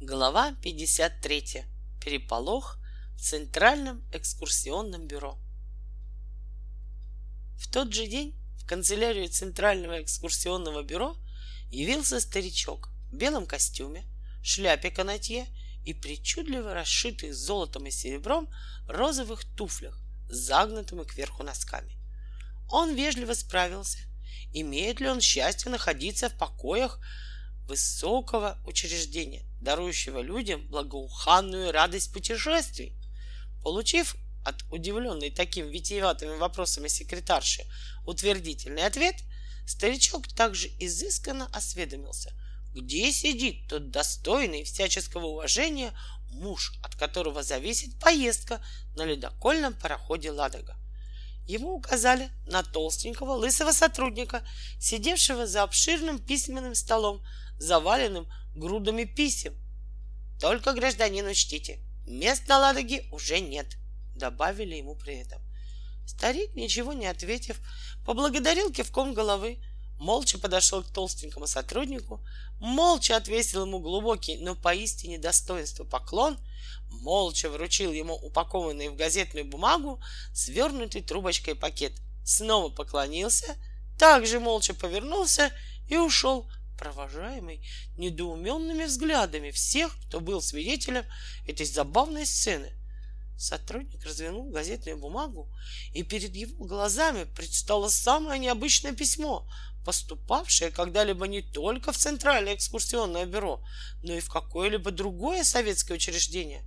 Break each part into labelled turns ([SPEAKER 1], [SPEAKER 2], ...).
[SPEAKER 1] Глава 53. Переполох в Центральном экскурсионном бюро. В тот же день в канцелярию Центрального экскурсионного бюро явился старичок в белом костюме, шляпе канатье и причудливо расшитых золотом и серебром розовых туфлях с загнутыми кверху носками. Он вежливо справился, имеет ли он счастье находиться в покоях высокого учреждения, дарующего людям благоуханную радость путешествий. Получив от удивленной такими витиеватыми вопросами секретарши утвердительный ответ, старичок также изысканно осведомился, где сидит тот достойный всяческого уважения муж, от которого зависит поездка на ледокольном пароходе «Ладога». Ему указали на толстенького лысого сотрудника, сидевшего за обширным письменным столом заваленным грудами писем. Только, гражданин, учтите, мест на Ладоге уже нет, добавили ему при этом. Старик, ничего не ответив, поблагодарил кивком головы, молча подошел к толстенькому сотруднику, молча отвесил ему глубокий, но поистине достоинство поклон, молча вручил ему упакованный в газетную бумагу свернутый трубочкой пакет, снова поклонился, также молча повернулся и ушел, провожаемый недоуменными взглядами всех, кто был свидетелем этой забавной сцены. Сотрудник развернул газетную бумагу, и перед его глазами предстало самое необычное письмо, поступавшее когда-либо не только в Центральное экскурсионное бюро, но и в какое-либо другое советское учреждение.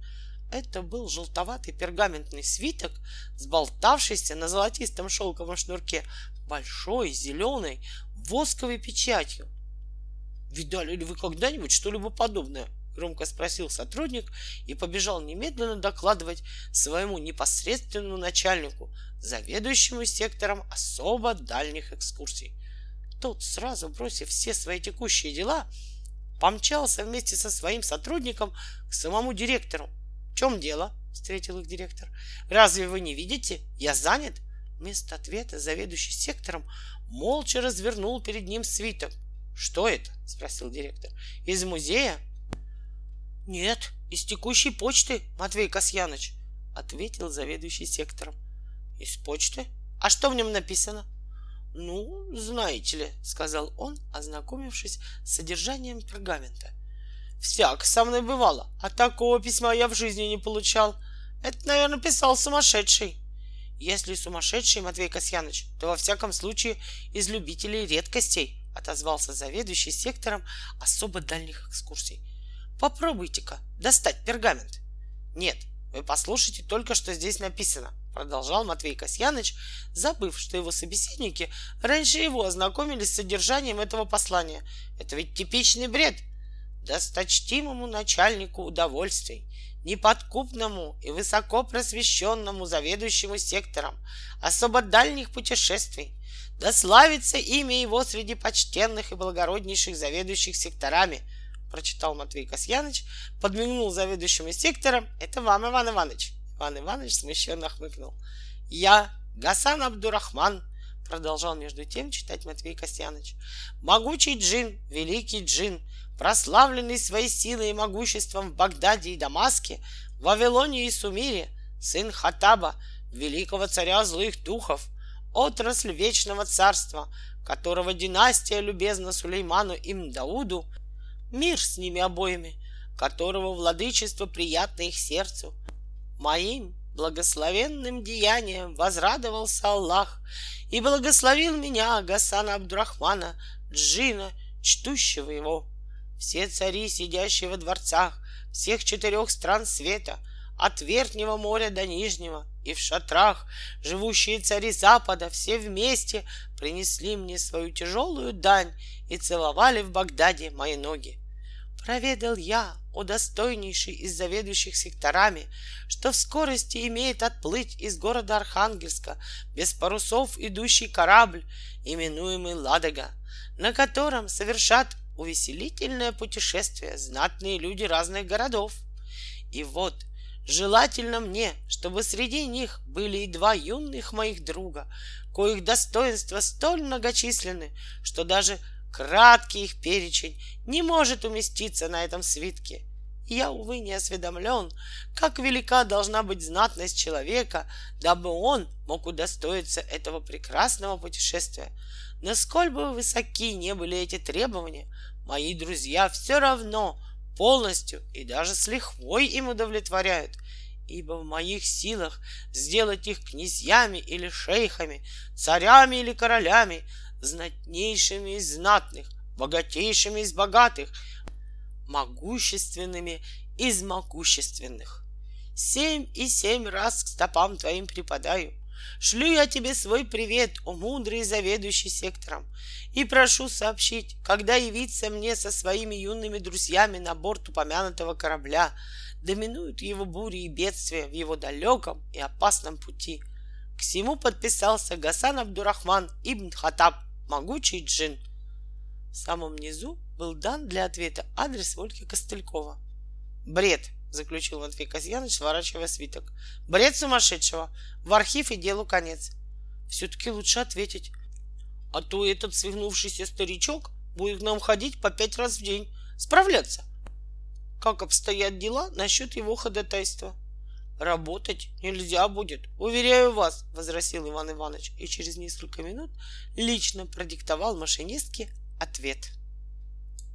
[SPEAKER 1] Это был желтоватый пергаментный свиток, сболтавшийся на золотистом шелковом шнурке большой зеленой восковой печатью. Видали ли вы когда-нибудь что-либо подобное? Громко спросил сотрудник и побежал немедленно докладывать своему непосредственному начальнику, заведующему сектором особо дальних экскурсий. Тот, сразу бросив все свои текущие дела, помчался вместе со своим сотрудником к самому директору. В чем дело? встретил их директор. Разве вы не видите? Я занят. Вместо ответа заведующий сектором молча развернул перед ним свиток. Что это? спросил директор. Из музея? Нет, из текущей почты, Матвей Касьяныч, ответил заведующий сектором. Из почты? А что в нем написано? Ну, знаете ли, сказал он, ознакомившись с содержанием пергамента. Всяк со мной бывало, а такого письма я в жизни не получал. Это, наверное, писал сумасшедший. Если сумасшедший, Матвей Касьяныч, то во всяком случае из любителей редкостей отозвался заведующий сектором особо дальних экскурсий. Попробуйте-ка достать пергамент. Нет, вы послушайте только, что здесь написано, продолжал Матвей Касьяныч, забыв, что его собеседники раньше его ознакомились с содержанием этого послания. Это ведь типичный бред. Досточтимому начальнику удовольствий, неподкупному и высоко просвещенному заведующему сектором особо дальних путешествий, да славится имя его среди почтенных и благороднейших заведующих секторами, прочитал Матвей Касьяныч, подмигнул заведующему сектором. Это вам, Иван Иванович. Иван Иванович смущенно хмыкнул. Я, Гасан Абдурахман, продолжал между тем читать Матвей Касьяныч. Могучий джин, великий джин, прославленный своей силой и могуществом в Багдаде и Дамаске, в Вавилоне и Сумире, сын Хатаба, великого царя злых духов, отрасль вечного царства, которого династия любезна Сулейману им Дауду, мир с ними обоими, которого владычество приятно их сердцу. Моим благословенным деянием возрадовался Аллах и благословил меня, Гасана Абдурахмана, Джина, чтущего его. Все цари, сидящие во дворцах всех четырех стран света, от Верхнего моря до Нижнего, и в шатрах живущие цари Запада все вместе принесли мне свою тяжелую дань и целовали в Багдаде мои ноги. Проведал я, о достойнейший из заведующих секторами, что в скорости имеет отплыть из города Архангельска без парусов идущий корабль, именуемый Ладога, на котором совершат увеселительное путешествие знатные люди разных городов. И вот Желательно мне, чтобы среди них были и два юных моих друга, коих достоинства столь многочисленны, что даже краткий их перечень не может уместиться на этом свитке. я, увы, не осведомлен, как велика должна быть знатность человека, дабы он мог удостоиться этого прекрасного путешествия. Насколько бы высоки не были эти требования, мои друзья все равно полностью и даже с лихвой им удовлетворяют, ибо в моих силах сделать их князьями или шейхами, царями или королями, знатнейшими из знатных, богатейшими из богатых, могущественными из могущественных. Семь и семь раз к стопам твоим припадаю. Шлю я тебе свой привет, о мудрый заведующий сектором, и прошу сообщить, когда явиться мне со своими юными друзьями на борт упомянутого корабля, доминуют его бури и бедствия в его далеком и опасном пути. К всему подписался Гасан Абдурахман ибн Хатаб, могучий джин. В самом низу был дан для ответа адрес Ольги Костылькова. «Бред!» — заключил Матвей Касьяныч, сворачивая свиток. «Бред сумасшедшего! В архив и делу конец!» «Все-таки лучше ответить. А то этот свихнувшийся старичок будет нам ходить по пять раз в день, справляться. Как обстоят дела насчет его ходатайства?» Работать нельзя будет, уверяю вас, возразил Иван Иванович и через несколько минут лично продиктовал машинистке ответ.